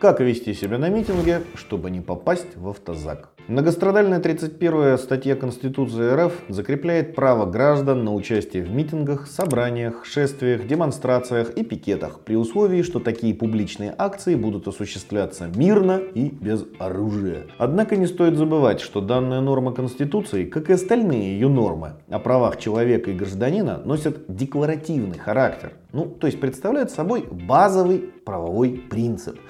Как вести себя на митинге, чтобы не попасть в автозак? Многострадальная 31 статья Конституции РФ закрепляет право граждан на участие в митингах, собраниях, шествиях, демонстрациях и пикетах при условии, что такие публичные акции будут осуществляться мирно и без оружия. Однако не стоит забывать, что данная норма Конституции, как и остальные ее нормы о правах человека и гражданина, носят декларативный характер. Ну, то есть представляют собой базовый правовой принцип,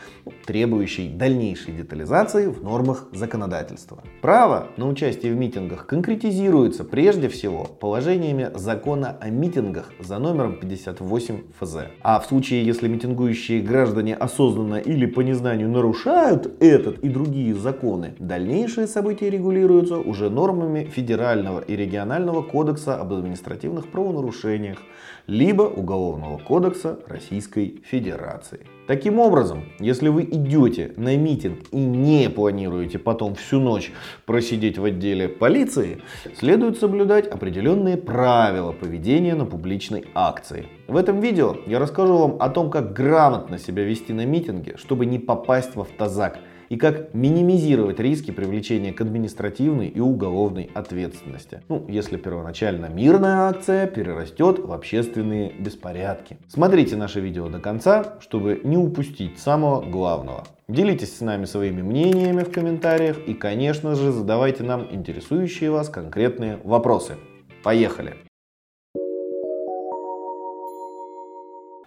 требующий дальнейшей детализации в нормах законодательства. Право на участие в митингах конкретизируется прежде всего положениями закона о митингах за номером 58 ФЗ. А в случае, если митингующие граждане осознанно или по незнанию нарушают этот и другие законы, дальнейшие события регулируются уже нормами Федерального и регионального кодекса об административных правонарушениях, либо Уголовного кодекса Российской Федерации. Таким образом, если вы идете на митинг и не планируете потом всю ночь просидеть в отделе полиции, следует соблюдать определенные правила поведения на публичной акции. В этом видео я расскажу вам о том, как грамотно себя вести на митинге, чтобы не попасть в автозак – и как минимизировать риски привлечения к административной и уголовной ответственности. Ну, если первоначально мирная акция перерастет в общественные беспорядки. Смотрите наше видео до конца, чтобы не упустить самого главного. Делитесь с нами своими мнениями в комментариях и, конечно же, задавайте нам интересующие вас конкретные вопросы. Поехали!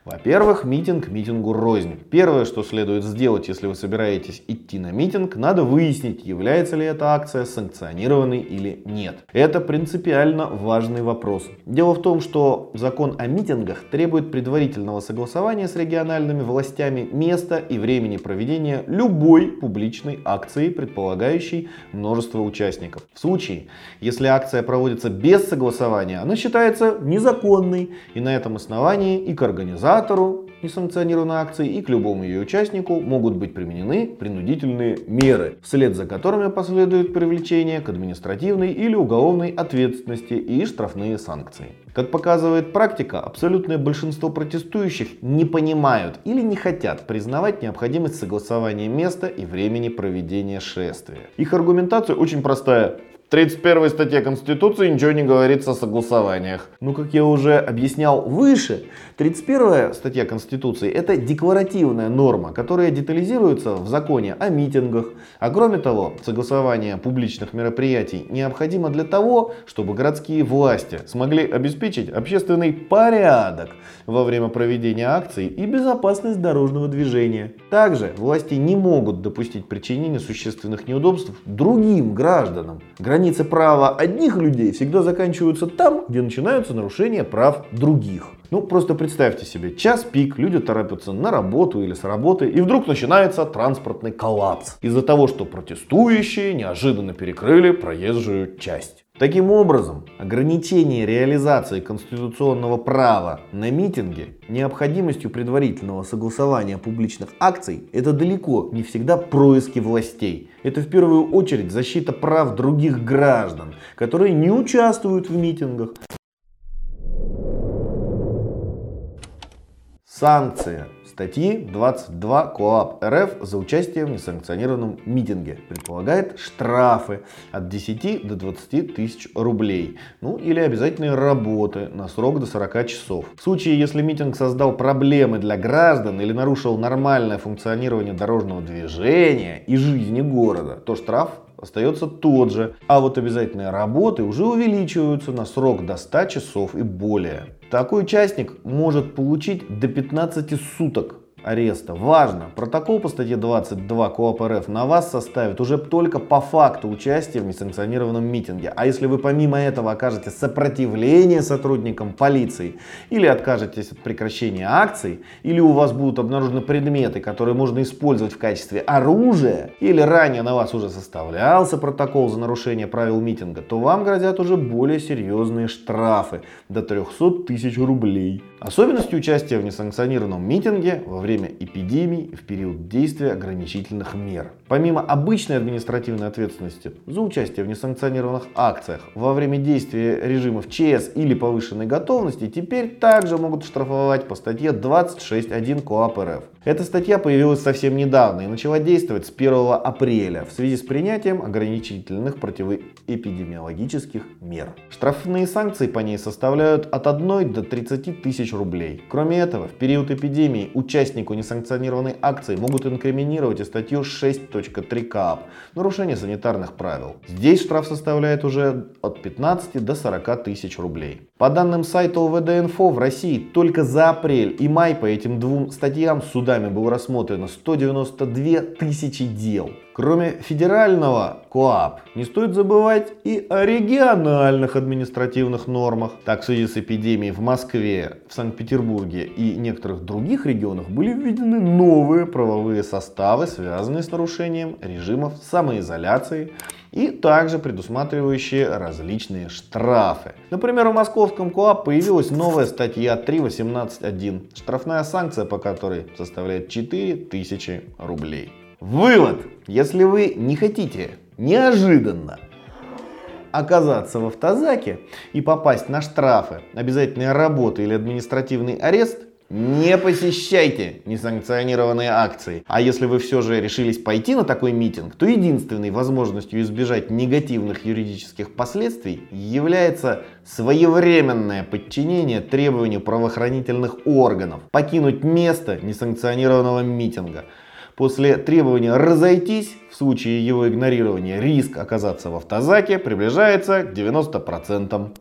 Во-первых, митинг митингу рознь. Первое, что следует сделать, если вы собираетесь идти на митинг, надо выяснить, является ли эта акция санкционированной или нет. Это принципиально важный вопрос. Дело в том, что закон о митингах требует предварительного согласования с региональными властями места и времени проведения любой публичной акции, предполагающей множество участников. В случае, если акция проводится без согласования, она считается незаконной и на этом основании и к организации организатору несанкционированной акции и к любому ее участнику могут быть применены принудительные меры, вслед за которыми последует привлечение к административной или уголовной ответственности и штрафные санкции. Как показывает практика, абсолютное большинство протестующих не понимают или не хотят признавать необходимость согласования места и времени проведения шествия. Их аргументация очень простая. 31 статье Конституции ничего не говорится о согласованиях. Ну, как я уже объяснял выше, 31 статья Конституции это декларативная норма, которая детализируется в законе о митингах. А кроме того, согласование публичных мероприятий необходимо для того, чтобы городские власти смогли обеспечить общественный порядок во время проведения акций и безопасность дорожного движения. Также власти не могут допустить причинения существенных неудобств другим гражданам. Границы права одних людей всегда заканчиваются там, где начинаются нарушения прав других. Ну, просто представьте себе, час пик, люди торопятся на работу или с работы, и вдруг начинается транспортный коллапс из-за того, что протестующие неожиданно перекрыли проезжую часть. Таким образом, ограничение реализации конституционного права на митинги необходимостью предварительного согласования публичных акций – это далеко не всегда происки властей. Это в первую очередь защита прав других граждан, которые не участвуют в митингах. Санкция статьи 22 КоАП РФ за участие в несанкционированном митинге. Предполагает штрафы от 10 до 20 тысяч рублей, ну или обязательные работы на срок до 40 часов. В случае, если митинг создал проблемы для граждан или нарушил нормальное функционирование дорожного движения и жизни города, то штраф остается тот же, а вот обязательные работы уже увеличиваются на срок до 100 часов и более. Такой участник может получить до 15 суток ареста. Важно, протокол по статье 22 КОАП РФ на вас составит уже только по факту участия в несанкционированном митинге. А если вы помимо этого окажете сопротивление сотрудникам полиции или откажетесь от прекращения акций, или у вас будут обнаружены предметы, которые можно использовать в качестве оружия, или ранее на вас уже составлялся протокол за нарушение правил митинга, то вам грозят уже более серьезные штрафы до 300 тысяч рублей. Особенностью участия в несанкционированном митинге во время время эпидемий и в период действия ограничительных мер. Помимо обычной административной ответственности за участие в несанкционированных акциях во время действия режимов ЧС или повышенной готовности, теперь также могут штрафовать по статье 26.1 КоАП РФ. Эта статья появилась совсем недавно и начала действовать с 1 апреля в связи с принятием ограничительных противоэпидемиологических мер. Штрафные санкции по ней составляют от 1 до 30 тысяч рублей. Кроме этого, в период эпидемии участнику несанкционированной акции могут инкриминировать и статью 6.3 КАП «Нарушение санитарных правил». Здесь штраф составляет уже от 15 до 40 тысяч рублей. По данным сайта ОВД-инфо, в России только за апрель и май по этим двум статьям судами было рассмотрено 192 тысячи дел. Кроме федерального КОАП, не стоит забывать и о региональных административных нормах. Так, в связи с эпидемией в Москве, в Санкт-Петербурге и некоторых других регионах были введены новые правовые составы, связанные с нарушением режимов самоизоляции и также предусматривающие различные штрафы. Например, в московском КОАП появилась новая статья 3.18.1, штрафная санкция по которой составляет 4000 рублей. Вывод! Если вы не хотите неожиданно оказаться в автозаке и попасть на штрафы, обязательные работы или административный арест, не посещайте несанкционированные акции. А если вы все же решились пойти на такой митинг, то единственной возможностью избежать негативных юридических последствий является своевременное подчинение требованию правоохранительных органов покинуть место несанкционированного митинга. После требования разойтись, в случае его игнорирования риск оказаться в автозаке приближается к 90%.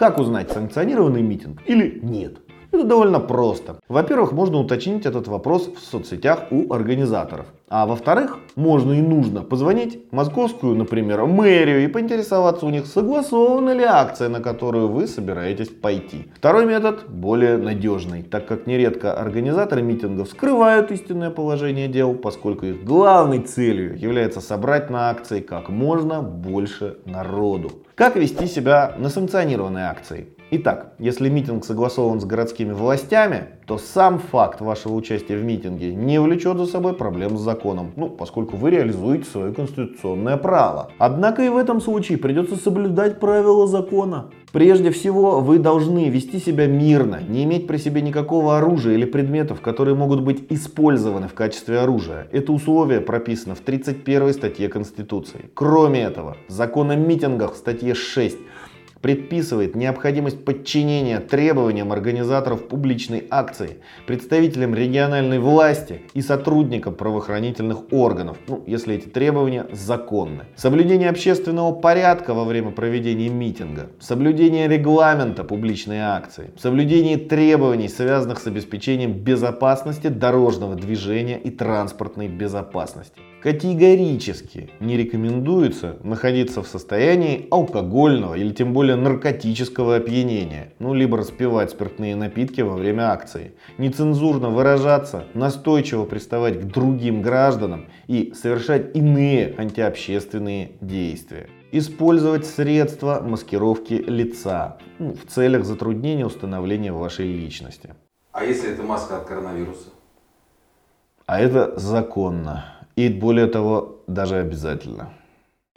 Как узнать, санкционированный митинг или нет? Это довольно просто. Во-первых, можно уточнить этот вопрос в соцсетях у организаторов. А во-вторых, можно и нужно позвонить в московскую, например, мэрию и поинтересоваться у них, согласована ли акция, на которую вы собираетесь пойти. Второй метод более надежный, так как нередко организаторы митингов скрывают истинное положение дел, поскольку их главной целью является собрать на акции как можно больше народу. Как вести себя на санкционированной акции? Итак, если митинг согласован с городскими властями, то сам факт вашего участия в митинге не влечет за собой проблем с законом, ну, поскольку вы реализуете свое конституционное право. Однако и в этом случае придется соблюдать правила закона. Прежде всего, вы должны вести себя мирно, не иметь при себе никакого оружия или предметов, которые могут быть использованы в качестве оружия. Это условие прописано в 31 статье Конституции. Кроме этого, закон о митингах в статье 6 предписывает необходимость подчинения требованиям организаторов публичной акции, представителям региональной власти и сотрудникам правоохранительных органов, ну, если эти требования законны. Соблюдение общественного порядка во время проведения митинга, соблюдение регламента публичной акции, соблюдение требований, связанных с обеспечением безопасности дорожного движения и транспортной безопасности. Категорически не рекомендуется находиться в состоянии алкогольного или тем более наркотического опьянения, ну либо распивать спиртные напитки во время акции, нецензурно выражаться, настойчиво приставать к другим гражданам и совершать иные антиобщественные действия. Использовать средства маскировки лица ну, в целях затруднения установления вашей личности. А если это маска от коронавируса? А это законно. И более того, даже обязательно.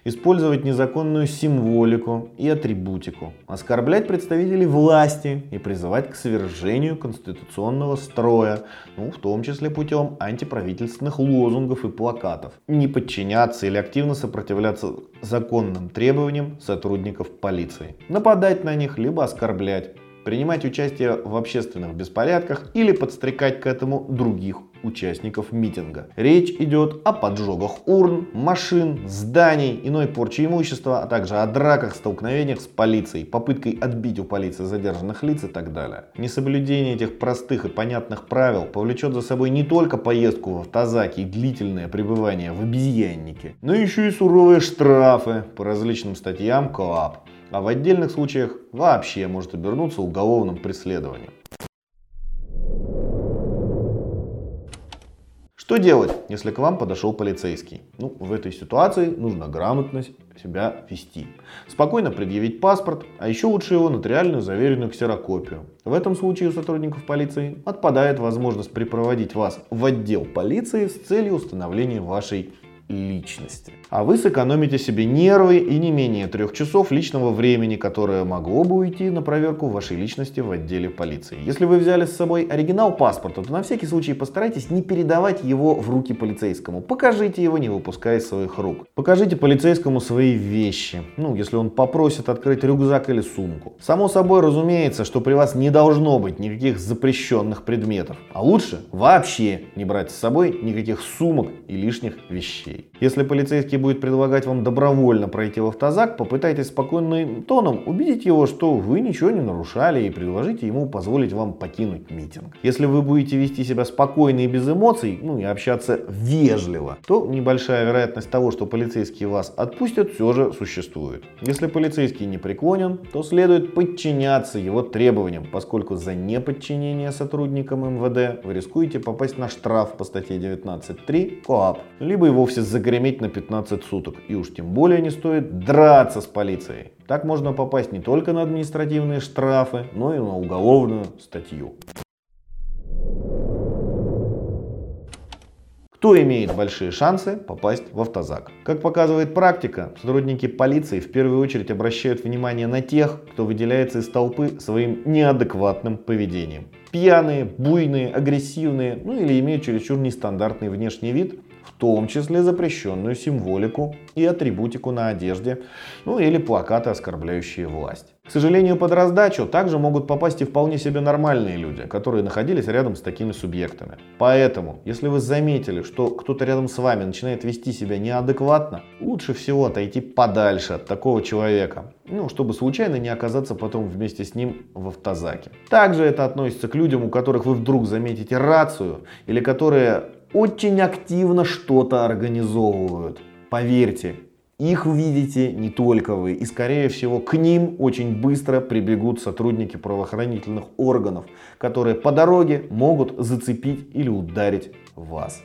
Использовать незаконную символику и атрибутику, оскорблять представителей власти и призывать к свержению конституционного строя, ну, в том числе путем антиправительственных лозунгов и плакатов, не подчиняться или активно сопротивляться законным требованиям сотрудников полиции, нападать на них либо оскорблять, принимать участие в общественных беспорядках или подстрекать к этому других участников митинга. Речь идет о поджогах урн, машин, зданий, иной порче имущества, а также о драках, столкновениях с полицией, попыткой отбить у полиции задержанных лиц и так далее. Несоблюдение этих простых и понятных правил повлечет за собой не только поездку в автозаке и длительное пребывание в обезьяннике, но еще и суровые штрафы по различным статьям КОАП а в отдельных случаях вообще может обернуться уголовным преследованием. Что делать, если к вам подошел полицейский? Ну, в этой ситуации нужно грамотно себя вести. Спокойно предъявить паспорт, а еще лучше его нотариальную заверенную ксерокопию. В этом случае у сотрудников полиции отпадает возможность припроводить вас в отдел полиции с целью установления вашей личности. А вы сэкономите себе нервы и не менее трех часов личного времени, которое могло бы уйти на проверку вашей личности в отделе полиции. Если вы взяли с собой оригинал паспорта, то на всякий случай постарайтесь не передавать его в руки полицейскому. Покажите его, не выпуская из своих рук. Покажите полицейскому свои вещи. Ну, если он попросит открыть рюкзак или сумку. Само собой разумеется, что при вас не должно быть никаких запрещенных предметов. А лучше вообще не брать с собой никаких сумок и лишних вещей. Если полицейский будет предлагать вам добровольно пройти в автозак, попытайтесь спокойным тоном убедить его, что вы ничего не нарушали и предложите ему позволить вам покинуть митинг. Если вы будете вести себя спокойно и без эмоций, ну и общаться вежливо, то небольшая вероятность того, что полицейские вас отпустят, все же существует. Если полицейский не преклонен, то следует подчиняться его требованиям, поскольку за неподчинение сотрудникам МВД вы рискуете попасть на штраф по статье 19.3 КОАП, либо и вовсе загреметь на 15 суток. И уж тем более не стоит драться с полицией. Так можно попасть не только на административные штрафы, но и на уголовную статью. Кто имеет большие шансы попасть в автозак? Как показывает практика, сотрудники полиции в первую очередь обращают внимание на тех, кто выделяется из толпы своим неадекватным поведением. Пьяные, буйные, агрессивные, ну или имеют чересчур нестандартный внешний вид, том числе запрещенную символику и атрибутику на одежде, ну или плакаты, оскорбляющие власть. К сожалению, под раздачу также могут попасть и вполне себе нормальные люди, которые находились рядом с такими субъектами. Поэтому, если вы заметили, что кто-то рядом с вами начинает вести себя неадекватно, лучше всего отойти подальше от такого человека, ну, чтобы случайно не оказаться потом вместе с ним в автозаке. Также это относится к людям, у которых вы вдруг заметите рацию или которые очень активно что-то организовывают. Поверьте, их видите не только вы, и скорее всего к ним очень быстро прибегут сотрудники правоохранительных органов, которые по дороге могут зацепить или ударить вас.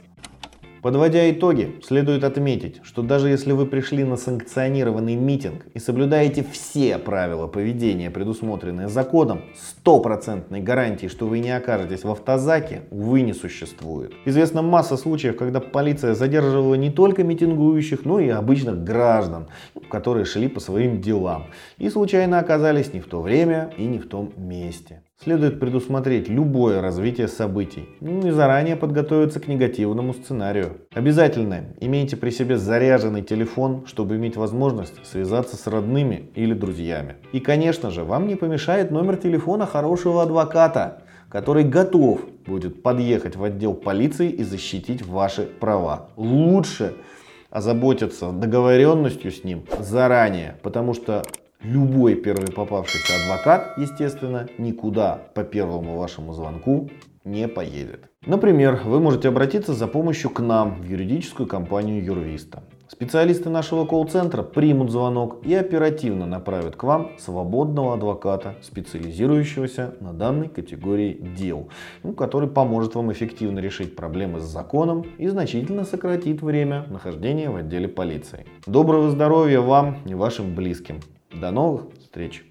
Подводя итоги, следует отметить, что даже если вы пришли на санкционированный митинг и соблюдаете все правила поведения, предусмотренные законом, стопроцентной гарантии, что вы не окажетесь в автозаке, увы, не существует. Известна масса случаев, когда полиция задерживала не только митингующих, но и обычных граждан, которые шли по своим делам и случайно оказались не в то время и не в том месте. Следует предусмотреть любое развитие событий ну и заранее подготовиться к негативному сценарию. Обязательно имейте при себе заряженный телефон, чтобы иметь возможность связаться с родными или друзьями. И конечно же, вам не помешает номер телефона хорошего адвоката, который готов будет подъехать в отдел полиции и защитить ваши права. Лучше озаботиться договоренностью с ним заранее, потому что Любой первый попавшийся адвокат, естественно, никуда по первому вашему звонку не поедет. Например, вы можете обратиться за помощью к нам в юридическую компанию Юрвиста. Специалисты нашего колл-центра примут звонок и оперативно направят к вам свободного адвоката, специализирующегося на данной категории дел, ну, который поможет вам эффективно решить проблемы с законом и значительно сократит время нахождения в отделе полиции. Доброго здоровья вам и вашим близким. До новых встреч!